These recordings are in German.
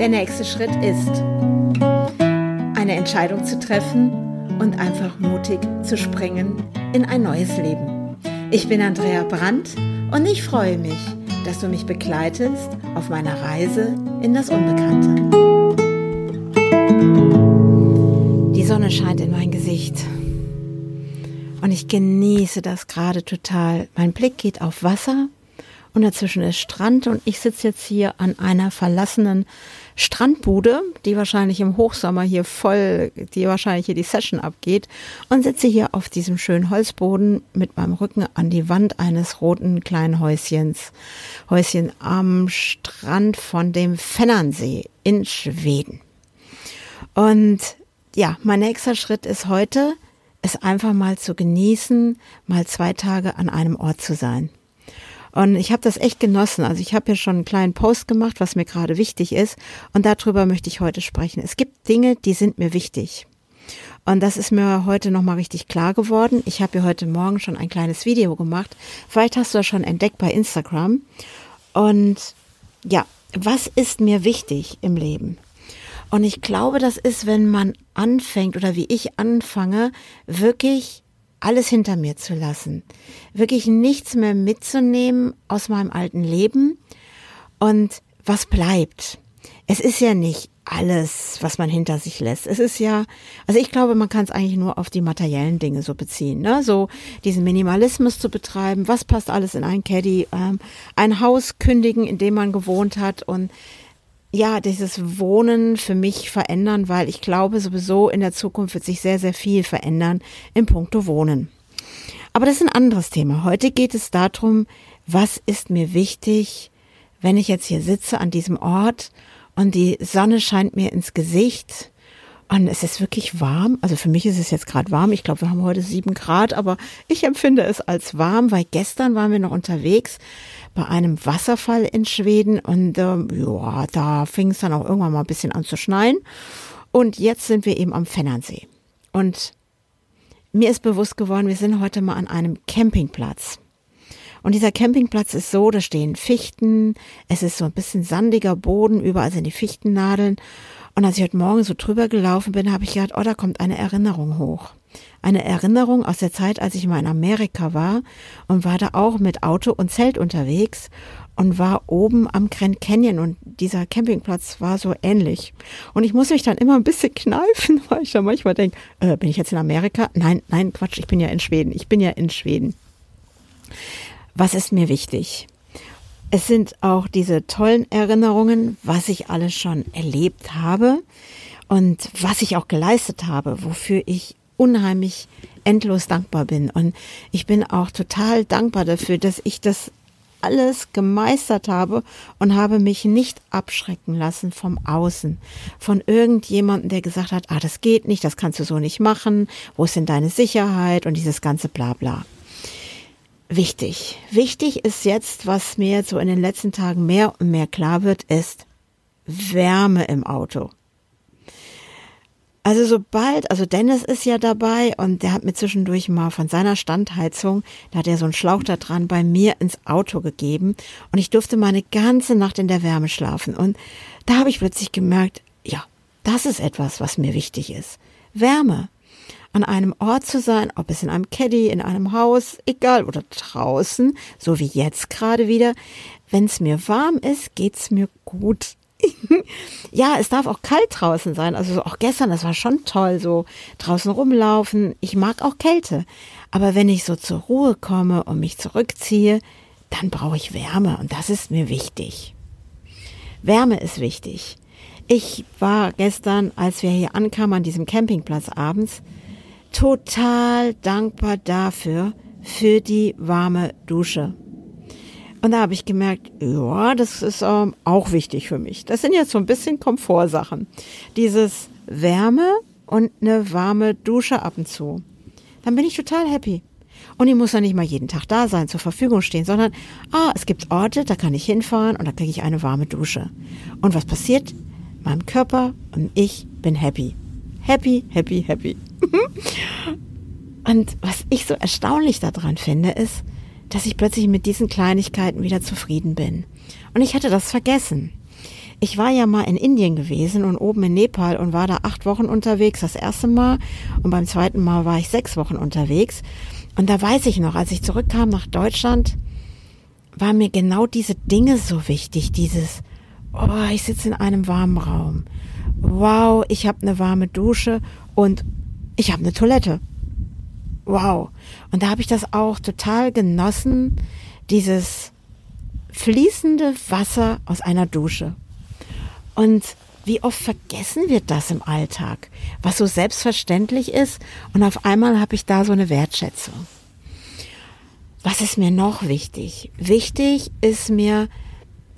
Der nächste Schritt ist, eine Entscheidung zu treffen und einfach mutig zu springen in ein neues Leben. Ich bin Andrea Brandt und ich freue mich, dass du mich begleitest auf meiner Reise in das Unbekannte. Die Sonne scheint in mein Gesicht und ich genieße das gerade total. Mein Blick geht auf Wasser und dazwischen ist Strand und ich sitze jetzt hier an einer verlassenen Strandbude, die wahrscheinlich im Hochsommer hier voll, die wahrscheinlich hier die Session abgeht und sitze hier auf diesem schönen Holzboden mit meinem Rücken an die Wand eines roten kleinen Häuschens. Häuschen am Strand von dem Fennernsee in Schweden. Und ja, mein nächster Schritt ist heute, es einfach mal zu genießen, mal zwei Tage an einem Ort zu sein. Und ich habe das echt genossen. Also ich habe hier schon einen kleinen Post gemacht, was mir gerade wichtig ist. Und darüber möchte ich heute sprechen. Es gibt Dinge, die sind mir wichtig. Und das ist mir heute nochmal richtig klar geworden. Ich habe hier heute Morgen schon ein kleines Video gemacht. Vielleicht hast du das schon entdeckt bei Instagram. Und ja, was ist mir wichtig im Leben? Und ich glaube, das ist, wenn man anfängt oder wie ich anfange, wirklich alles hinter mir zu lassen, wirklich nichts mehr mitzunehmen aus meinem alten Leben und was bleibt. Es ist ja nicht alles, was man hinter sich lässt. Es ist ja, also ich glaube, man kann es eigentlich nur auf die materiellen Dinge so beziehen, ne? So diesen Minimalismus zu betreiben. Was passt alles in ein Caddy? Ähm, ein Haus kündigen, in dem man gewohnt hat und ja, dieses Wohnen für mich verändern, weil ich glaube, sowieso in der Zukunft wird sich sehr, sehr viel verändern im Punkto Wohnen. Aber das ist ein anderes Thema. Heute geht es darum, was ist mir wichtig, wenn ich jetzt hier sitze an diesem Ort und die Sonne scheint mir ins Gesicht und es ist wirklich warm. Also für mich ist es jetzt gerade warm. Ich glaube, wir haben heute sieben Grad, aber ich empfinde es als warm, weil gestern waren wir noch unterwegs bei einem Wasserfall in Schweden und äh, ja, da fing es dann auch irgendwann mal ein bisschen an zu schneien. Und jetzt sind wir eben am Fennernsee. Und mir ist bewusst geworden, wir sind heute mal an einem Campingplatz. Und dieser Campingplatz ist so, da stehen Fichten, es ist so ein bisschen sandiger Boden, überall sind die Fichtennadeln. Und als ich heute Morgen so drüber gelaufen bin, habe ich gedacht, oh, da kommt eine Erinnerung hoch eine Erinnerung aus der Zeit, als ich mal in Amerika war und war da auch mit Auto und Zelt unterwegs und war oben am Grand Canyon und dieser Campingplatz war so ähnlich. Und ich muss mich dann immer ein bisschen kneifen, weil ich dann manchmal denke, äh, bin ich jetzt in Amerika? Nein, nein, Quatsch, ich bin ja in Schweden. Ich bin ja in Schweden. Was ist mir wichtig? Es sind auch diese tollen Erinnerungen, was ich alles schon erlebt habe und was ich auch geleistet habe, wofür ich unheimlich endlos dankbar bin. Und ich bin auch total dankbar dafür, dass ich das alles gemeistert habe und habe mich nicht abschrecken lassen vom Außen, von irgendjemandem, der gesagt hat, ah, das geht nicht, das kannst du so nicht machen, wo ist denn deine Sicherheit und dieses ganze Blabla. Wichtig. Wichtig ist jetzt, was mir jetzt so in den letzten Tagen mehr und mehr klar wird, ist Wärme im Auto. Also sobald, also Dennis ist ja dabei und der hat mir zwischendurch mal von seiner Standheizung, da hat er so einen Schlauch da dran, bei mir ins Auto gegeben und ich durfte mal eine ganze Nacht in der Wärme schlafen und da habe ich plötzlich gemerkt, ja, das ist etwas, was mir wichtig ist. Wärme. An einem Ort zu sein, ob es in einem Caddy, in einem Haus, egal, oder draußen, so wie jetzt gerade wieder. Wenn es mir warm ist, geht's mir gut. ja, es darf auch kalt draußen sein. Also auch gestern, das war schon toll, so draußen rumlaufen. Ich mag auch Kälte. Aber wenn ich so zur Ruhe komme und mich zurückziehe, dann brauche ich Wärme und das ist mir wichtig. Wärme ist wichtig. Ich war gestern, als wir hier ankamen an diesem Campingplatz abends, total dankbar dafür, für die warme Dusche. Und da habe ich gemerkt, ja, das ist ähm, auch wichtig für mich. Das sind jetzt so ein bisschen Komfortsachen. Dieses Wärme und eine warme Dusche ab und zu. Dann bin ich total happy. Und ich muss ja nicht mal jeden Tag da sein, zur Verfügung stehen, sondern, ah, es gibt Orte, da kann ich hinfahren und da kriege ich eine warme Dusche. Und was passiert? Mein Körper und ich bin happy. Happy, happy, happy. und was ich so erstaunlich daran finde, ist, dass ich plötzlich mit diesen Kleinigkeiten wieder zufrieden bin. Und ich hatte das vergessen. ich war ja mal in Indien gewesen und oben in Nepal und war da acht Wochen unterwegs, das erste Mal. Und beim zweiten Mal war ich sechs Wochen unterwegs. Und da weiß ich noch, als ich zurückkam nach Deutschland, war mir genau diese Dinge so wichtig. Dieses, oh, ich sitze in einem warmen Raum. Wow, ich habe eine warme Dusche und ich habe eine Toilette. Wow. Und da habe ich das auch total genossen, dieses fließende Wasser aus einer Dusche. Und wie oft vergessen wir das im Alltag, was so selbstverständlich ist und auf einmal habe ich da so eine Wertschätzung. Was ist mir noch wichtig? Wichtig ist mir,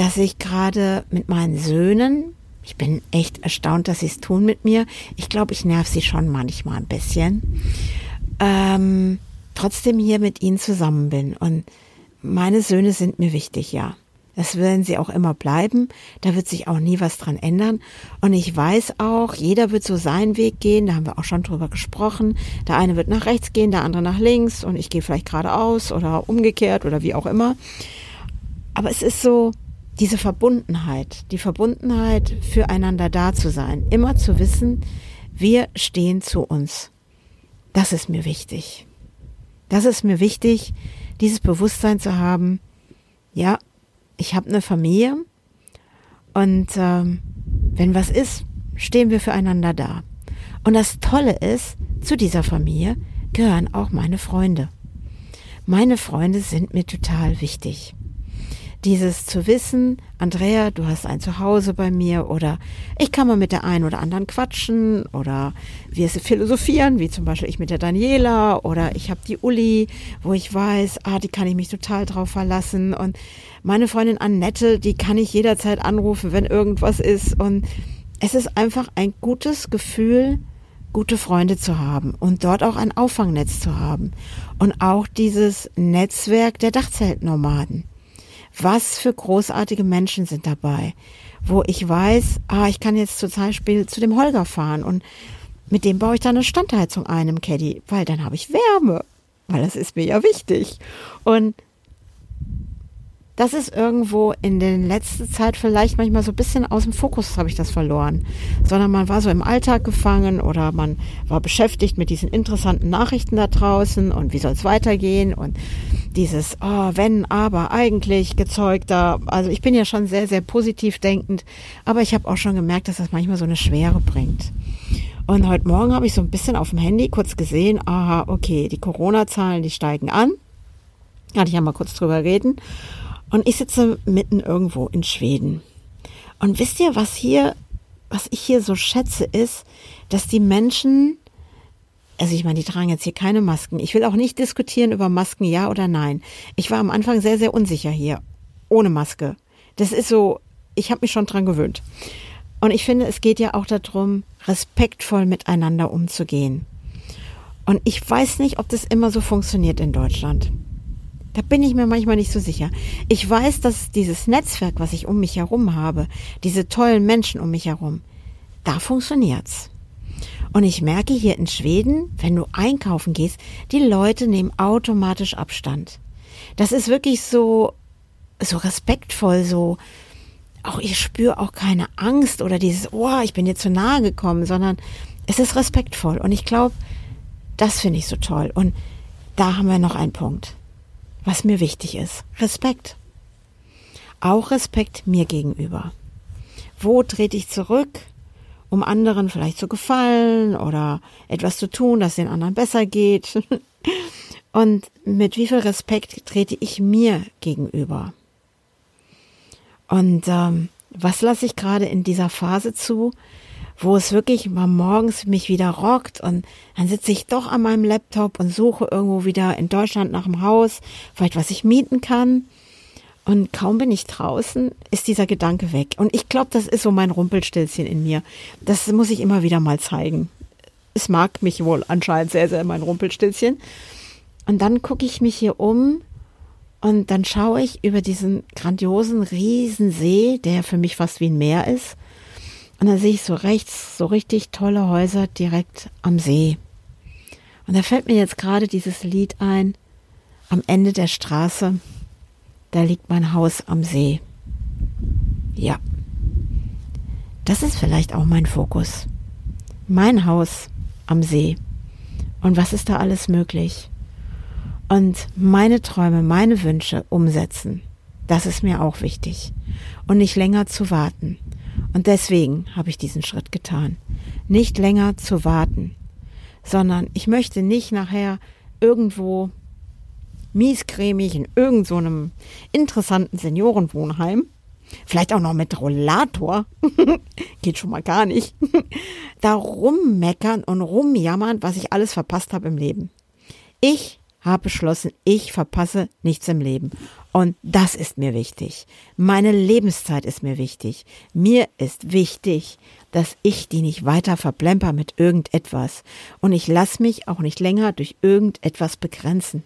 dass ich gerade mit meinen Söhnen, ich bin echt erstaunt, dass sie es tun mit mir. Ich glaube, ich nerv sie schon manchmal ein bisschen. Ähm, trotzdem hier mit ihnen zusammen bin. Und meine Söhne sind mir wichtig, ja. Das werden sie auch immer bleiben. Da wird sich auch nie was dran ändern. Und ich weiß auch, jeder wird so seinen Weg gehen. Da haben wir auch schon drüber gesprochen. Der eine wird nach rechts gehen, der andere nach links. Und ich gehe vielleicht geradeaus oder umgekehrt oder wie auch immer. Aber es ist so, diese Verbundenheit, die Verbundenheit, füreinander da zu sein, immer zu wissen, wir stehen zu uns. Das ist mir wichtig. Das ist mir wichtig, dieses Bewusstsein zu haben, ja, ich habe eine Familie und ähm, wenn was ist, stehen wir füreinander da. Und das Tolle ist, zu dieser Familie gehören auch meine Freunde. Meine Freunde sind mir total wichtig dieses zu wissen, Andrea, du hast ein Zuhause bei mir oder ich kann mal mit der einen oder anderen quatschen oder wir philosophieren, wie zum Beispiel ich mit der Daniela oder ich habe die Uli, wo ich weiß, ah, die kann ich mich total drauf verlassen. Und meine Freundin Annette, die kann ich jederzeit anrufen, wenn irgendwas ist. Und es ist einfach ein gutes Gefühl, gute Freunde zu haben und dort auch ein Auffangnetz zu haben. Und auch dieses Netzwerk der Dachzeltnomaden. Was für großartige Menschen sind dabei, wo ich weiß, ah, ich kann jetzt zum Beispiel zu dem Holger fahren und mit dem baue ich dann eine Standheizung ein im Caddy, weil dann habe ich Wärme, weil das ist mir ja wichtig. Und das ist irgendwo in der letzten Zeit vielleicht manchmal so ein bisschen aus dem Fokus habe ich das verloren, sondern man war so im Alltag gefangen oder man war beschäftigt mit diesen interessanten Nachrichten da draußen und wie soll es weitergehen und dieses, oh, wenn, aber, eigentlich gezeugter. Also ich bin ja schon sehr, sehr positiv denkend, aber ich habe auch schon gemerkt, dass das manchmal so eine Schwere bringt. Und heute Morgen habe ich so ein bisschen auf dem Handy kurz gesehen, aha, okay, die Corona-Zahlen, die steigen an. Hatte ich ja mal kurz drüber reden. Und ich sitze mitten irgendwo in Schweden. Und wisst ihr, was hier, was ich hier so schätze, ist, dass die Menschen, also ich meine, die tragen jetzt hier keine Masken. Ich will auch nicht diskutieren über Masken, ja oder nein. Ich war am Anfang sehr, sehr unsicher hier, ohne Maske. Das ist so, ich habe mich schon dran gewöhnt. Und ich finde, es geht ja auch darum, respektvoll miteinander umzugehen. Und ich weiß nicht, ob das immer so funktioniert in Deutschland. Da bin ich mir manchmal nicht so sicher. Ich weiß, dass dieses Netzwerk, was ich um mich herum habe, diese tollen Menschen um mich herum, da funktioniert's. Und ich merke hier in Schweden, wenn du einkaufen gehst, die Leute nehmen automatisch Abstand. Das ist wirklich so, so respektvoll, so, auch ich spüre auch keine Angst oder dieses, oh, ich bin dir zu nahe gekommen, sondern es ist respektvoll. Und ich glaube, das finde ich so toll. Und da haben wir noch einen Punkt was mir wichtig ist. Respekt. Auch Respekt mir gegenüber. Wo trete ich zurück, um anderen vielleicht zu gefallen oder etwas zu tun, dass den anderen besser geht? Und mit wie viel Respekt trete ich mir gegenüber? Und ähm, was lasse ich gerade in dieser Phase zu, wo es wirklich mal morgens mich wieder rockt und dann sitze ich doch an meinem Laptop und suche irgendwo wieder in Deutschland nach einem Haus, vielleicht was ich mieten kann. Und kaum bin ich draußen, ist dieser Gedanke weg. Und ich glaube, das ist so mein Rumpelstilzchen in mir. Das muss ich immer wieder mal zeigen. Es mag mich wohl anscheinend sehr, sehr mein Rumpelstilzchen. Und dann gucke ich mich hier um und dann schaue ich über diesen grandiosen Riesensee, der für mich fast wie ein Meer ist. Und da sehe ich so rechts so richtig tolle Häuser direkt am See. Und da fällt mir jetzt gerade dieses Lied ein, am Ende der Straße, da liegt mein Haus am See. Ja, das ist vielleicht auch mein Fokus. Mein Haus am See. Und was ist da alles möglich? Und meine Träume, meine Wünsche umsetzen. Das ist mir auch wichtig. Und nicht länger zu warten. Und deswegen habe ich diesen Schritt getan. Nicht länger zu warten, sondern ich möchte nicht nachher irgendwo miescremig in irgendeinem so interessanten Seniorenwohnheim, vielleicht auch noch mit Rollator, geht schon mal gar nicht, da rummeckern und rumjammern, was ich alles verpasst habe im Leben. Ich habe beschlossen, ich verpasse nichts im Leben. Und das ist mir wichtig. Meine Lebenszeit ist mir wichtig. Mir ist wichtig, dass ich die nicht weiter verplemper mit irgendetwas. Und ich lasse mich auch nicht länger durch irgendetwas begrenzen.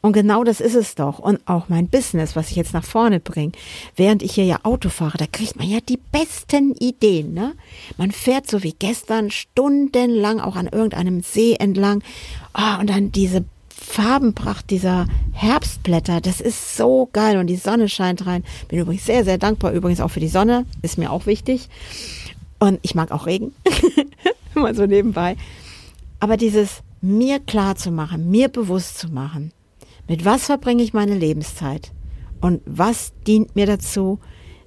Und genau das ist es doch. Und auch mein Business, was ich jetzt nach vorne bringe. Während ich hier ja Auto fahre, da kriegt man ja die besten Ideen. Ne? Man fährt so wie gestern stundenlang auch an irgendeinem See entlang. Oh, und dann diese Farbenpracht dieser Herbstblätter, das ist so geil und die Sonne scheint rein. Bin übrigens sehr, sehr dankbar übrigens auch für die Sonne, ist mir auch wichtig. Und ich mag auch Regen, mal so nebenbei. Aber dieses mir klar zu machen, mir bewusst zu machen, mit was verbringe ich meine Lebenszeit und was dient mir dazu,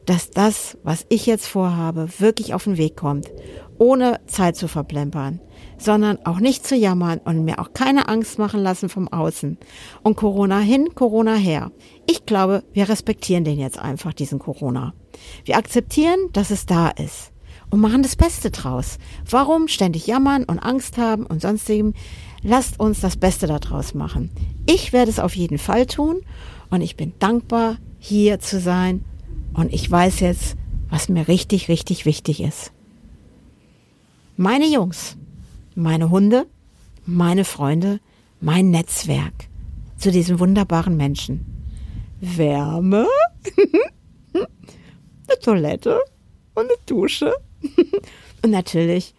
dass das, was ich jetzt vorhabe, wirklich auf den Weg kommt, ohne Zeit zu verplempern, sondern auch nicht zu jammern und mir auch keine Angst machen lassen vom Außen. Und Corona hin, Corona her. Ich glaube, wir respektieren den jetzt einfach, diesen Corona. Wir akzeptieren, dass es da ist und machen das Beste draus. Warum ständig jammern und Angst haben und sonstigem? Lasst uns das Beste daraus machen. Ich werde es auf jeden Fall tun und ich bin dankbar, hier zu sein und ich weiß jetzt, was mir richtig, richtig wichtig ist. Meine Jungs, meine Hunde, meine Freunde, mein Netzwerk zu diesen wunderbaren Menschen. Wärme, eine Toilette und eine Dusche und natürlich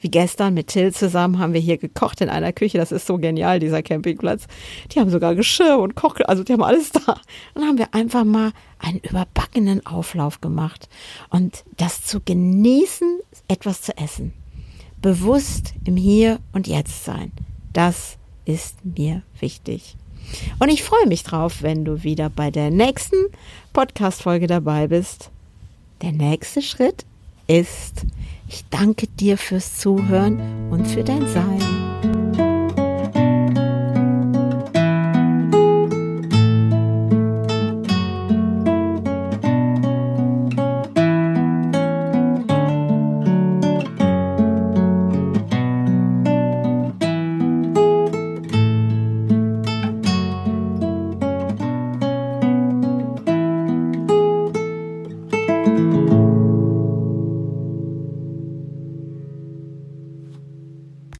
wie gestern mit Till zusammen haben wir hier gekocht in einer Küche. Das ist so genial, dieser Campingplatz. Die haben sogar Geschirr und Koch, also die haben alles da. Dann haben wir einfach mal einen überbackenen Auflauf gemacht. Und das zu genießen, etwas zu essen. Bewusst im Hier und Jetzt sein. Das ist mir wichtig. Und ich freue mich drauf, wenn du wieder bei der nächsten Podcast-Folge dabei bist. Der nächste Schritt ist, ich danke dir fürs Zuhören und für dein Sein.